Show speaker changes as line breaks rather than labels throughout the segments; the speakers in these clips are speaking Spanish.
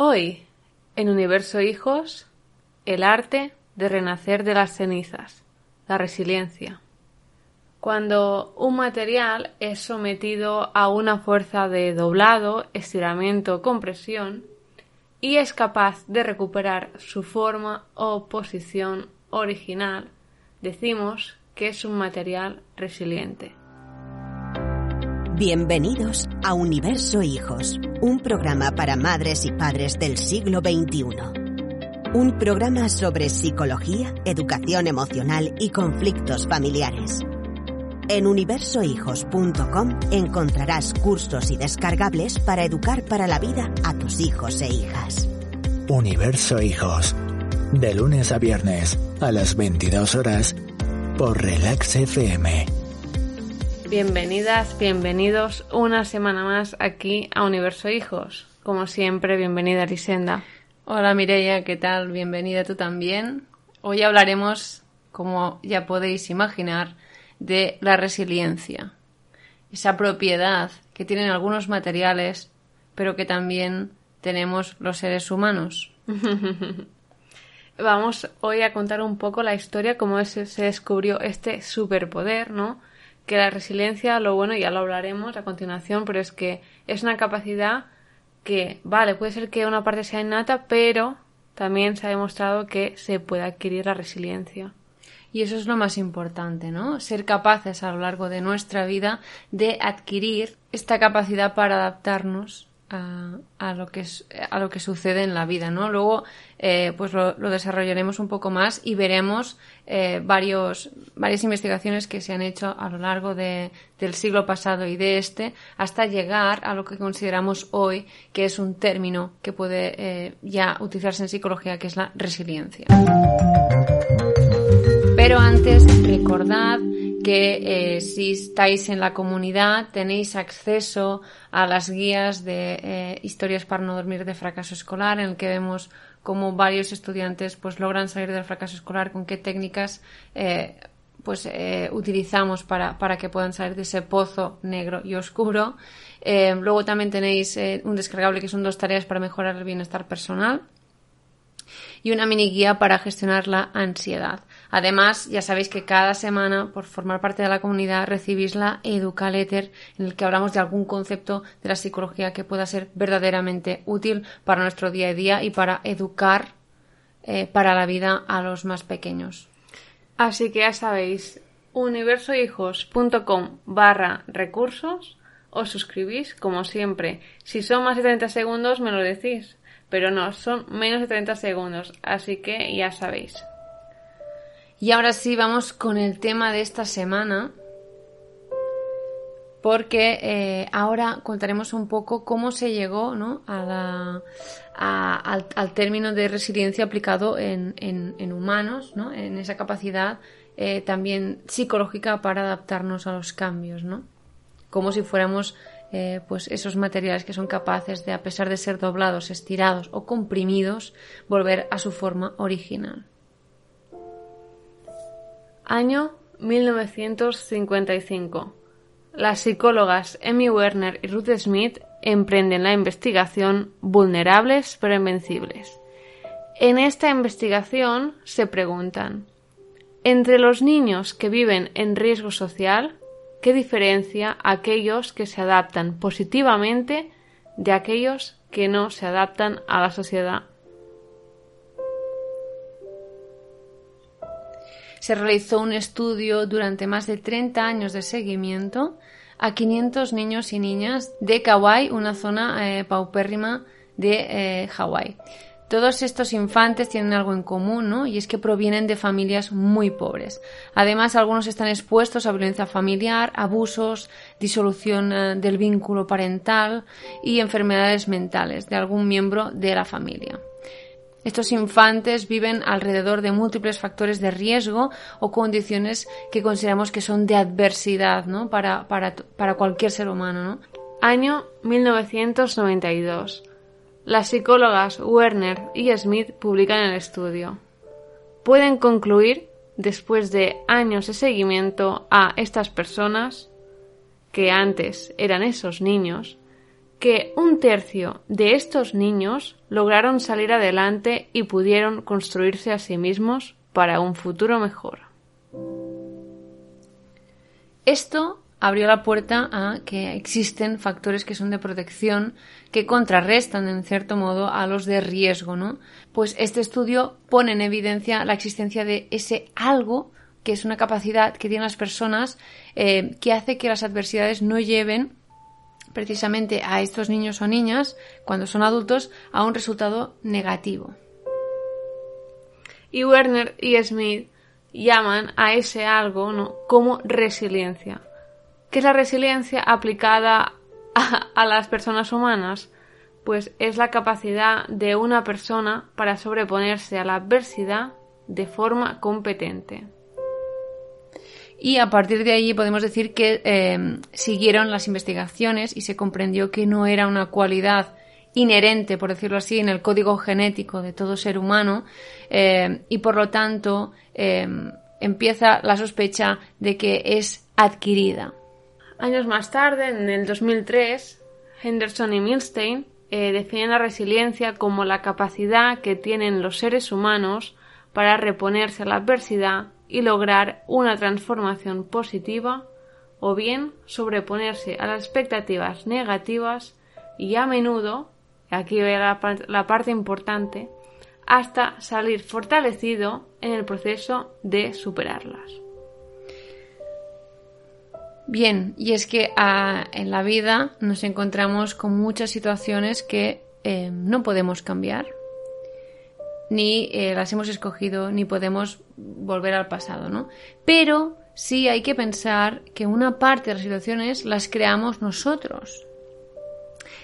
Hoy, en Universo Hijos, el arte de renacer de las cenizas, la resiliencia. Cuando un material es sometido a una fuerza de doblado, estiramiento, compresión, y es capaz de recuperar su forma o posición original, decimos que es un material resiliente.
Bienvenidos a Universo Hijos, un programa para madres y padres del siglo XXI. Un programa sobre psicología, educación emocional y conflictos familiares. En universohijos.com encontrarás cursos y descargables para educar para la vida a tus hijos e hijas.
Universo Hijos, de lunes a viernes a las 22 horas por Relax FM.
Bienvenidas, bienvenidos una semana más aquí a Universo Hijos. Como siempre, bienvenida Lisenda.
Hola Mireia, ¿qué tal? Bienvenida tú también. Hoy hablaremos, como ya podéis imaginar, de la resiliencia. Esa propiedad que tienen algunos materiales, pero que también tenemos los seres humanos.
Vamos hoy a contar un poco la historia, cómo se descubrió este superpoder, ¿no? Que la resiliencia, lo bueno, ya lo hablaremos a continuación, pero es que es una capacidad que, vale, puede ser que una parte sea innata, pero también se ha demostrado que se puede adquirir la resiliencia.
Y eso es lo más importante, ¿no? Ser capaces a lo largo de nuestra vida de adquirir esta capacidad para adaptarnos a, lo que a lo que sucede en la vida, ¿no? Luego, eh, pues lo, desarrollaremos un poco más y veremos eh, varios, varias investigaciones que se han hecho a lo largo de, del siglo pasado y de este hasta llegar a lo que consideramos hoy que es un término que puede eh, ya utilizarse en psicología, que es la resiliencia. Pero antes, recordad que eh, si estáis en la comunidad tenéis acceso a las guías de eh, historias para no dormir de fracaso escolar, en el que vemos cómo varios estudiantes pues logran salir del fracaso escolar, con qué técnicas eh, pues utilizamos para, para, que puedan salir de ese pozo negro y oscuro. luego también tenéis un descargable que son dos tareas para mejorar el bienestar personal y una mini guía para gestionar la ansiedad. Además, ya sabéis que cada semana, por formar parte de la comunidad, recibís la Educaletter, en el que hablamos de algún concepto de la psicología que pueda ser verdaderamente útil para nuestro día a día y para educar eh, para la vida a los más pequeños.
Así que ya sabéis, universohijos.com barra recursos, os suscribís como siempre. Si son más de 30 segundos me lo decís, pero no, son menos de 30 segundos, así que ya sabéis.
Y ahora sí, vamos con el tema de esta semana, porque eh, ahora contaremos un poco cómo se llegó ¿no? a al, término de resiliencia aplicado en, en, humanos, ¿no? en esa capacidad eh, también psicológica para adaptarnos a los cambios, ¿no? como si fuéramos eh, pues esos materiales que son capaces de, a pesar de ser doblados, estirados o comprimidos, volver a su forma original.
Año 1955. Las psicólogas Emmy Werner y Ruth Smith emprenden la investigación Vulnerables pero Invencibles. En esta investigación se preguntan, entre los niños que viven en riesgo social, ¿qué diferencia aquellos que se adaptan positivamente de aquellos que no se adaptan a la sociedad?
se realizó un estudio durante más de 30 años de seguimiento a 500 niños y niñas de Kauai, una zona eh, paupérrima de eh, Hawái. Todos estos infantes tienen algo en común, ¿no? Y es que provienen de familias muy pobres. Además, algunos están expuestos a violencia familiar, abusos, disolución eh, del vínculo parental y enfermedades mentales de algún miembro de la familia. Estos infantes viven alrededor de múltiples factores de riesgo o condiciones que consideramos que son de adversidad ¿no? para, para, para cualquier ser humano. ¿no?
Año 1992. Las psicólogas Werner y Smith publican el estudio. Pueden concluir, después de años de seguimiento a estas personas, que antes eran esos niños, que un tercio de estos niños lograron salir adelante y pudieron construirse a sí mismos para un futuro mejor.
Esto abrió la puerta a que existen factores que son de protección que contrarrestan en cierto modo a los de riesgo, ¿no? Pues este estudio pone en evidencia la existencia de ese algo que es una capacidad que tienen las personas eh, que hace que las adversidades no lleven precisamente a estos niños o niñas, cuando son adultos, a un resultado negativo.
Y Werner y Smith llaman a ese algo ¿no? como resiliencia. ¿Qué es la resiliencia aplicada a, las personas humanas? Pues es la capacidad de una persona para sobreponerse a la adversidad de forma competente.
Y a partir de ahí podemos decir que eh, siguieron las investigaciones y se comprendió que no era una cualidad inherente, por decirlo así, en el código genético de todo ser humano eh, y por lo tanto eh, empieza la sospecha de que es adquirida.
Años más tarde, en el 2003, Henderson y Milstein eh, definen la resiliencia como la capacidad que tienen los seres humanos para reponerse a la adversidad y lograr una transformación positiva o bien sobreponerse a las expectativas negativas y a menudo, aquí ve la parte importante, hasta salir fortalecido en el proceso de superarlas.
Bien, y es que ah, en la vida nos encontramos con muchas situaciones que eh, no podemos cambiar, ni eh, las hemos escogido, ni podemos volver al pasado, ¿no? Pero sí hay que pensar que una parte de las situaciones las creamos nosotros.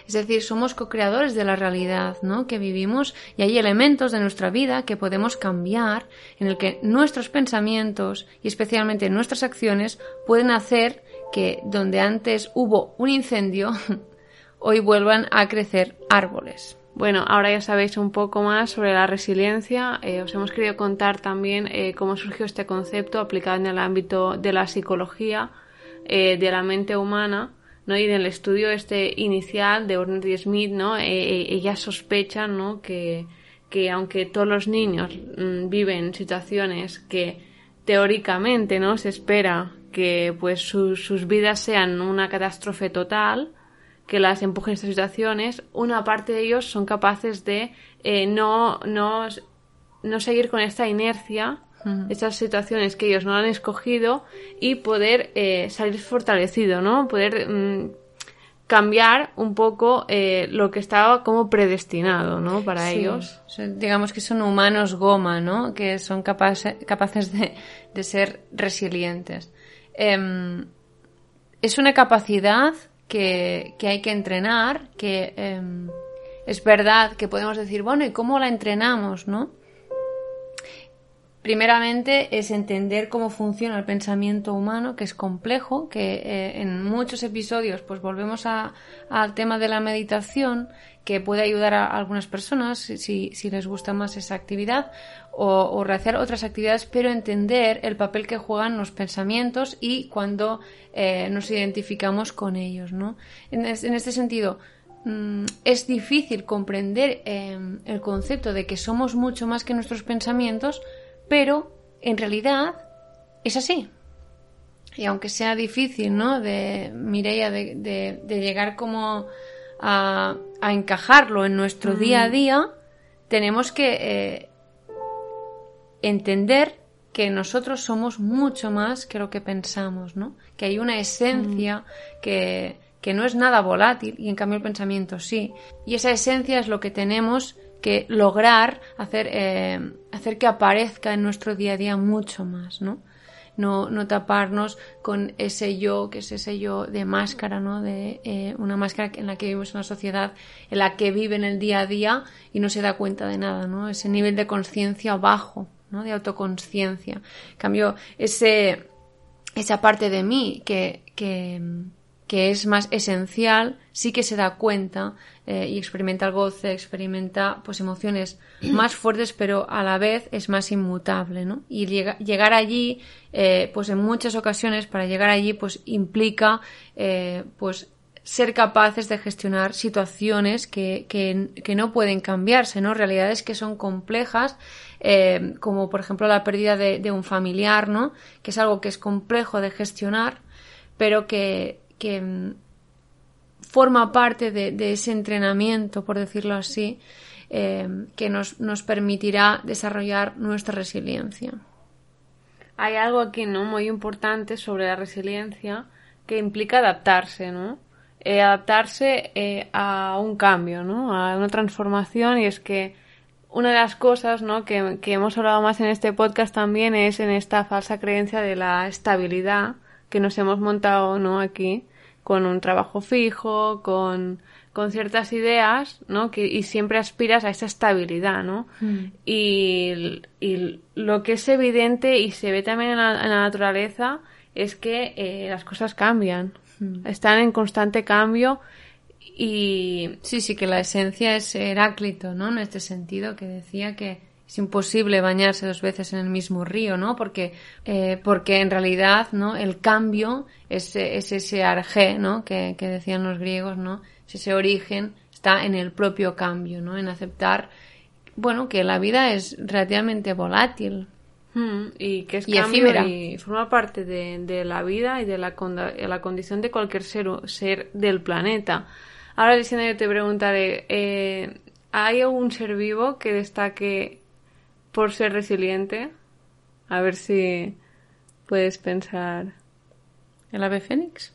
Es decir, somos co-creadores de la realidad ¿no? que vivimos y hay elementos de nuestra vida que podemos cambiar, en el que nuestros pensamientos y especialmente nuestras acciones pueden hacer que donde antes hubo un incendio, hoy vuelvan a crecer árboles.
Bueno, ahora ya sabéis un poco más sobre la resiliencia. Eh, os hemos querido contar también eh, cómo surgió este concepto aplicado en el ámbito de la psicología, eh, de la mente humana, ¿no? Y en el estudio este inicial de Werner y Smith, ¿no? ellas sospechan, ¿no? Que, que aunque todos los niños mm, viven situaciones que teóricamente, ¿no? Se espera que pues sus vidas sean una catástrofe total, que las empujen a estas situaciones, una parte de ellos son capaces de eh, no, no, no seguir con esta inercia, estas situaciones que ellos no han escogido y poder eh, salir fortalecido, ¿no? Poder mm, cambiar un poco eh, lo que estaba como predestinado, ¿no? Para ellos.
Digamos que son humanos goma, ¿no? Que son capaces, capaces de, de ser resilientes. Em, es una capacidad que, hay que entrenar, que em, es verdad que podemos decir, bueno, ¿y cómo la entrenamos, no? Primeramente es entender cómo funciona el pensamiento humano, que es complejo, que eh, en muchos episodios pues volvemos al tema de la meditación, que puede ayudar a algunas personas si, si les gusta más esa actividad, o, realizar otras actividades, pero entender el papel que juegan los pensamientos y cuando eh, nos identificamos con ellos. ¿no? En, este sentido, mm, es difícil comprender em, el concepto de que somos mucho más que nuestros pensamientos, pero en realidad es así. Y aunque sea difícil, ¿no? De Mireia, de, llegar como a, encajarlo en nuestro día a día, tenemos que eh, entender que nosotros somos mucho más que lo que pensamos, ¿no? Que hay una esencia mm. que, que no es nada volátil y en cambio el pensamiento sí. Y esa esencia es lo que tenemos que lograr hacer, eh, hacer que aparezca en nuestro día a día mucho más, ¿no? No, no taparnos con ese yo, que es ese yo de máscara, ¿no? De eh, una máscara en la que vivimos una sociedad en la que vive en el día a día y no se da cuenta de nada, ¿no? Ese nivel de conciencia bajo, ¿no? De autoconciencia. En cambio, ese, esa parte de mí que, que, que es más esencial, sí que se da cuenta eh, y experimenta el goce, experimenta pues emociones más fuertes, pero a la vez es más inmutable, ¿no? Y llegar allí, eh, pues en muchas ocasiones, para llegar allí, pues implica, eh, pues ser capaces de gestionar situaciones que, que, que, no pueden cambiarse, ¿no? Realidades que son complejas, como por ejemplo la pérdida de, de, un familiar, ¿no? Que es algo que es complejo de gestionar, pero que, que mm, forma parte de, ese entrenamiento, por decirlo así, eh, que nos, nos, permitirá desarrollar nuestra resiliencia.
Hay algo aquí no muy importante sobre la resiliencia que implica adaptarse, ¿no? Eh, adaptarse eh, a un cambio, ¿no? A una transformación y es que una de las cosas ¿no? que, que, hemos hablado más en este podcast también es en esta falsa creencia de la estabilidad que nos hemos montado ¿no? aquí con un trabajo fijo, con, con ciertas ideas, ¿no? Que, y siempre aspiras a esa estabilidad, ¿no? Mm. Y, y, lo que es evidente y se ve también en la, naturaleza es que eh, las cosas cambian, mm. están en constante cambio y...
Sí, sí, que la esencia es Heráclito, ¿no? En este sentido, que decía que es imposible bañarse dos veces en el mismo río, ¿no? Porque, eh, porque en realidad, ¿no? El cambio es, es ese arjé, ¿no? Que, que, decían los griegos, ¿no? Es ese origen, está en el propio cambio, ¿no? En aceptar, bueno, que la vida es relativamente volátil.
Hmm, y que es cambio y forma parte de, de, la vida y de la, la condición de cualquier ser, ser del planeta. Ahora, Luciana, yo te preguntaré, eh, ¿hay algún ser vivo que destaque por ser resiliente. A ver si puedes pensar.
¿El ave fénix?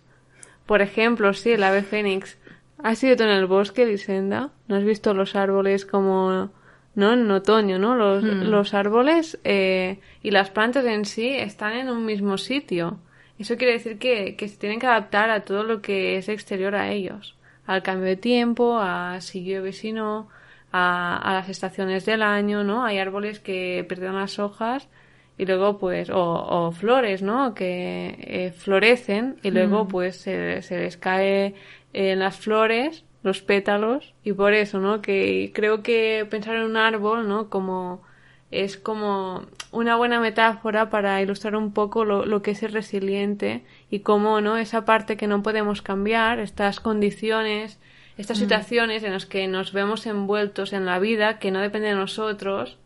Por ejemplo, sí, el ave fénix. ¿Has ido en el bosque, Lisenda? ¿No has visto los árboles como... ¿no? En otoño, ¿no? Los, hmm. los árboles eh, y las plantas en sí están en un mismo sitio. Eso quiere decir que, que se tienen que adaptar a todo lo que es exterior a ellos. Al cambio de tiempo, a si llueve, si no, a, las estaciones del año, ¿no? Hay árboles que pierden las hojas y luego pues, o, flores, ¿no? Que eh, florecen y luego mm. pues se, se, les cae en las flores los pétalos y por eso, ¿no? Que creo que pensar en un árbol, ¿no? Como es como una buena metáfora para ilustrar un poco lo, lo que es el resiliente y cómo, ¿no? Esa parte que no podemos cambiar, estas condiciones estas mm. situaciones en las que nos vemos envueltos en la vida que no dependen de nosotros,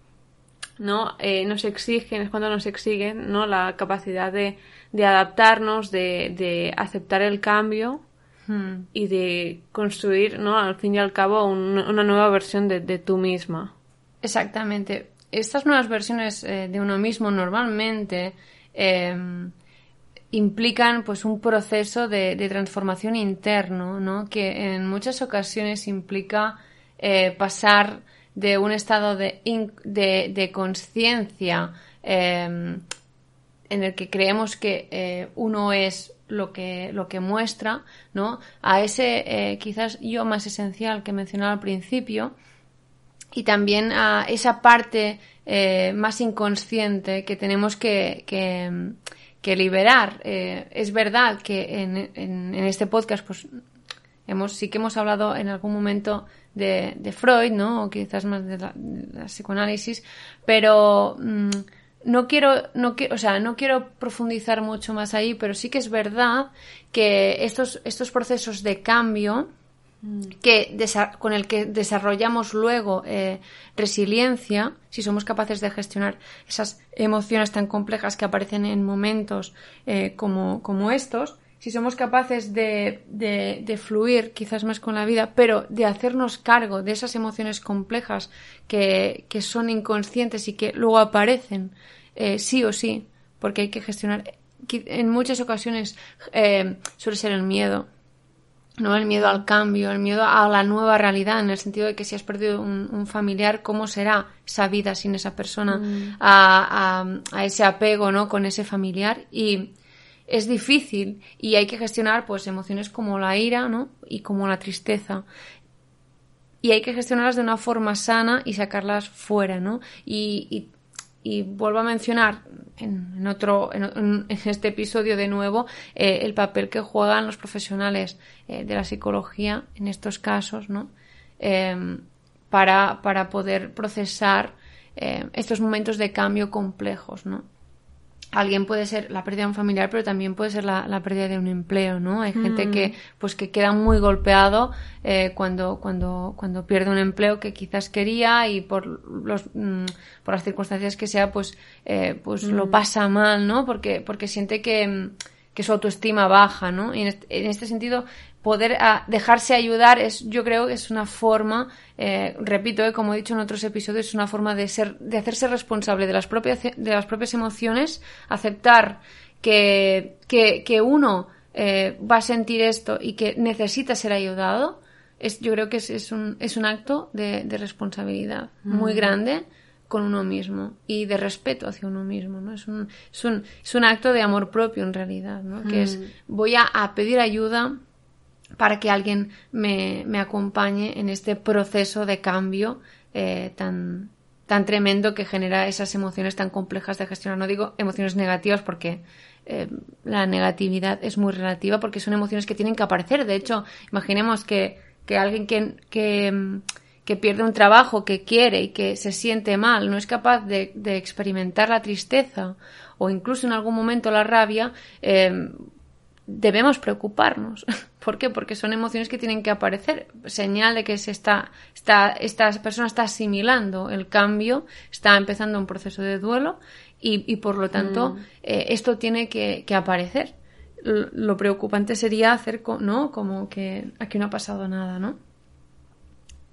¿no? Eh, nos exigen, es cuando nos exigen, ¿no? La capacidad de, de adaptarnos, de, de, aceptar el cambio mm. y de construir, ¿no? Al fin y al cabo, una nueva versión de, de, tú misma.
Exactamente. Estas nuevas versiones eh, de uno mismo normalmente eh, implican pues un proceso de, transformación interno, ¿no? que en muchas ocasiones implica eh, pasar de un estado de, de, conciencia em, en el que creemos que eh, uno es lo que, lo que muestra, ¿no? A ese eh, quizás yo más esencial que mencionaba al principio y también a esa parte más inconsciente que tenemos que, que que liberar. Eh, es verdad que en, en, este podcast, pues hemos, sí que hemos hablado en algún momento de, de Freud, ¿no? O quizás más de la, psicoanálisis, pero mm, no quiero, no o sea, no quiero profundizar mucho más ahí, pero sí que es verdad que estos, estos procesos de cambio, que con el que desarrollamos luego eh, resiliencia, si somos capaces de gestionar esas emociones tan complejas que aparecen en momentos eh, como, como, estos, si somos capaces de, de, fluir quizás más con la vida, pero de hacernos cargo de esas emociones complejas que, que son inconscientes y que luego aparecen eh, sí o sí, porque hay que gestionar. En muchas ocasiones suele ser el miedo, ¿no? El miedo al cambio, el miedo a la nueva realidad, en el sentido de que si has perdido un, familiar, ¿cómo será esa vida sin esa persona? Mm. A, a, ese apego, ¿no? Con ese familiar. Y es difícil y hay que gestionar, pues, emociones como la ira, ¿no? Y como la tristeza. Y hay que gestionarlas de una forma sana y sacarlas fuera, ¿no? y y vuelvo a mencionar en, otro en, este episodio de nuevo eh, el papel que juegan los profesionales eh, de la psicología en estos casos no em, para, para poder procesar eh, estos momentos de cambio complejos no alguien puede ser la pérdida de un familiar, pero también puede ser la, pérdida de un empleo, ¿no? Hay gente que, mm. pues, que queda muy golpeado eh, cuando, cuando, cuando pierde un empleo que quizás quería y por los, mm, por las circunstancias que sea, pues, eh, pues lo mm. pasa mal, ¿no? Porque, porque siente que, que su autoestima baja, ¿no? Y en este, en este sentido, poder ah, dejarse ayudar es, yo creo que es una forma, eh, repito, eh, como he dicho en otros episodios, es una forma de ser, de hacerse responsable de las propias, de las propias emociones, aceptar que, que, uno eh, va a sentir esto y que necesita ser ayudado. Es, yo creo que es, es, un, es un acto de, de responsabilidad muy grande con uno mismo y de respeto hacia uno mismo, ¿no? Es un, es un, es un acto de amor propio en realidad, ¿no? Que es voy a, a pedir ayuda para que alguien me, me acompañe en este proceso de cambio eh, tan, tan tremendo que genera esas emociones tan complejas de gestionar. No digo emociones negativas porque eh, la negatividad es muy relativa porque son emociones que tienen que aparecer. De hecho, imaginemos que, que alguien que, que, que, pierde un trabajo que quiere y que se siente mal no es capaz de, de experimentar la tristeza o incluso en algún momento la rabia, eh, debemos preocuparnos. ¿Por qué? Porque son emociones que tienen que aparecer. Señal de que se está, está, esta persona está asimilando el cambio, está empezando un proceso de duelo y, y por lo tanto mm. eh, esto tiene que, que aparecer. Lo, preocupante sería hacer, ¿no? Como que aquí no ha pasado nada, ¿no?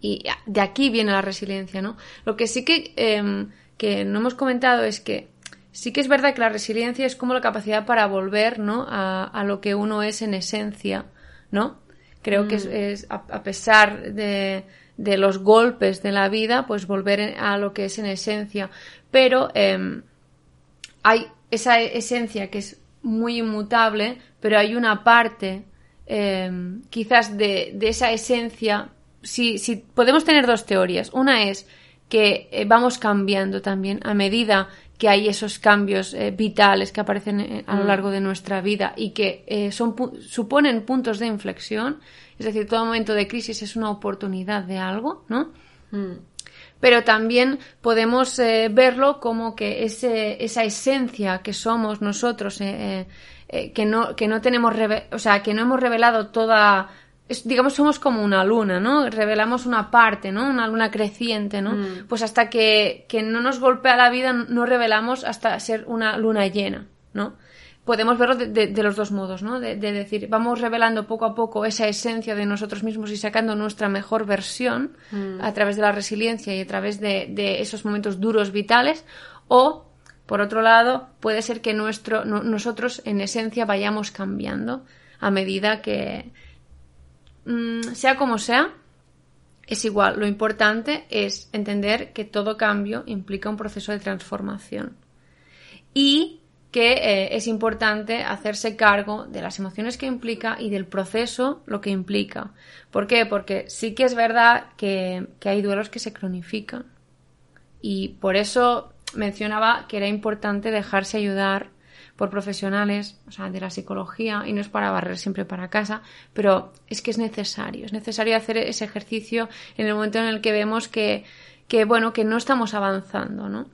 Y de aquí viene la resiliencia, ¿no? Lo que sí que, em, que no hemos comentado es que sí que es verdad que la resiliencia es como la capacidad para volver, ¿no? A, a lo que uno es en esencia, ¿no? Creo que es, mm. a, pesar de, de, los golpes de la vida, pues volver a lo que es en esencia. Pero eh, hay esa esencia que es muy inmutable, pero hay una parte eh, quizás de, de, esa esencia. Si, si podemos tener dos teorías. Una es que eh, vamos cambiando también a medida que hay esos cambios eh, vitales que aparecen eh, a lo mm. largo de nuestra vida y que eh, son, suponen puntos de inflexión, es decir, todo momento de crisis es una oportunidad de algo, ¿no? Mm. Pero también podemos verlo como que ese, esa esencia que somos nosotros, que, no, que no tenemos, o sea, que no hemos revelado toda digamos, somos como una luna, ¿no? Revelamos una parte, ¿no? Una luna creciente, ¿no? Mm. Pues hasta que, que, no nos golpea la vida, no revelamos hasta ser una luna llena, ¿no? Podemos verlo de, de, los dos modos, ¿no? De, de, decir, vamos revelando poco a poco esa esencia de nosotros mismos y sacando nuestra mejor versión mm. a través de la resiliencia y a través de, esos momentos duros vitales, o por otro lado, puede ser que nuestro, nosotros en esencia vayamos cambiando a medida que, Mm, sea como sea, es igual. Lo importante es entender que todo cambio implica un proceso de transformación. Y que eh, es importante hacerse cargo de las emociones que implica y del proceso lo que implica. ¿Por qué? Porque sí que es verdad que, que hay duelos que se cronifican. Y por eso mencionaba que era importante dejarse ayudar por profesionales, o sea, de la psicología, y no es para barrer siempre para casa, pero es que es necesario, es necesario hacer ese ejercicio en el momento en el que vemos que, que bueno, que no estamos avanzando, ¿no?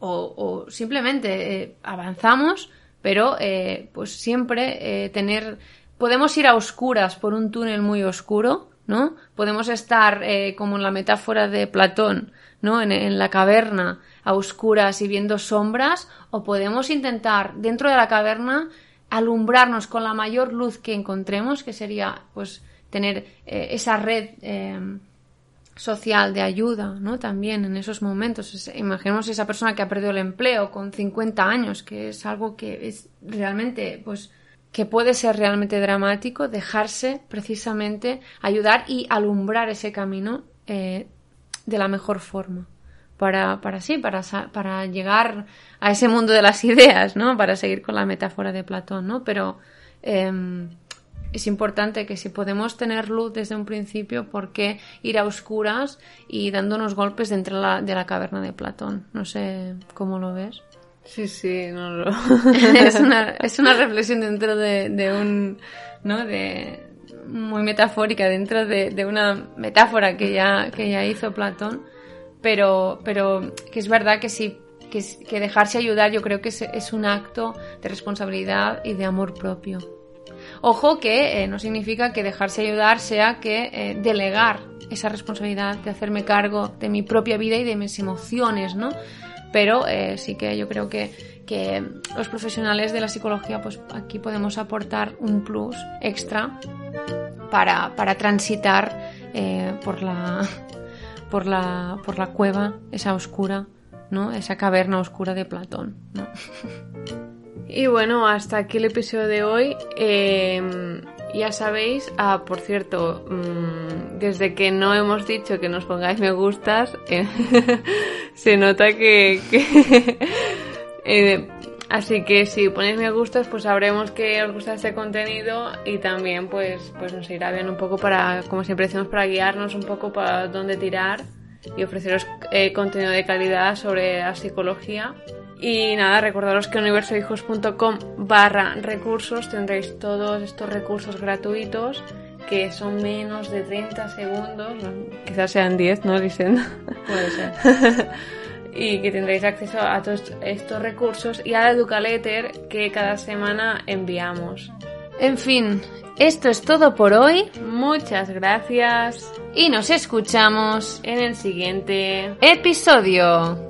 O, simplemente eh, avanzamos, pero eh, pues siempre eh, tener, podemos ir a oscuras por un túnel muy oscuro, ¿no? Podemos estar como en la metáfora de Platón, ¿no? en la caverna, a oscuras y viendo sombras, o podemos intentar dentro de la caverna alumbrarnos con la mayor luz que encontremos, que sería pues tener eh, esa red eh, social de ayuda, ¿no? También en esos momentos. imaginemos esa persona que ha perdido el empleo con 50 años, que es algo que es realmente, pues, que puede ser realmente dramático dejarse precisamente ayudar y alumbrar ese camino eh, de la mejor forma. Para, para sí, para, para llegar a ese mundo de las ideas, ¿no? Para seguir con la metáfora de Platón, ¿no? Pero em, es importante que si podemos tener luz desde un principio, ¿por qué ir a oscuras y dándonos golpes dentro de la, de la caverna de Platón? No sé cómo lo ves.
Sí, sí, no lo...
es, una, es una reflexión dentro de, de un, ¿no? De, muy metafórica dentro de, de, una metáfora que ya, que ya hizo Platón, pero, pero que es verdad que sí, que, dejarse ayudar yo creo que es, un acto de responsabilidad y de amor propio. Ojo que eh, no significa que dejarse ayudar sea que eh, delegar esa responsabilidad de hacerme cargo de mi propia vida y de mis emociones, ¿no? pero eh, sí que yo creo que, que, los profesionales de la psicología, pues aquí podemos aportar un plus extra para, para transitar por, la, por, la, por la cueva, esa oscura, ¿no? esa caverna oscura de Platón.
Y bueno, hasta aquí el episodio de hoy. Eh, ya sabéis, ah, por cierto, mmm, desde que no hemos dicho que nos pongáis me gustas, eh, se nota que... que eh, así que si ponéis me gustas, pues sabremos que os gusta este contenido y también pues, pues nos irá bien un poco para, como siempre decimos, para guiarnos un poco para dónde tirar y ofreceros eh, contenido de calidad sobre la psicología. Y nada, recordaros que universohijos.com barra recursos tendréis todos estos recursos gratuitos que son menos de 30 segundos, quizás sean 10, ¿no, Dicen.
Puede ser.
y que tendréis acceso a todos estos recursos y a la Educaletter que cada semana enviamos.
En fin, esto es todo por hoy.
Muchas gracias.
Y nos escuchamos
en el siguiente
episodio.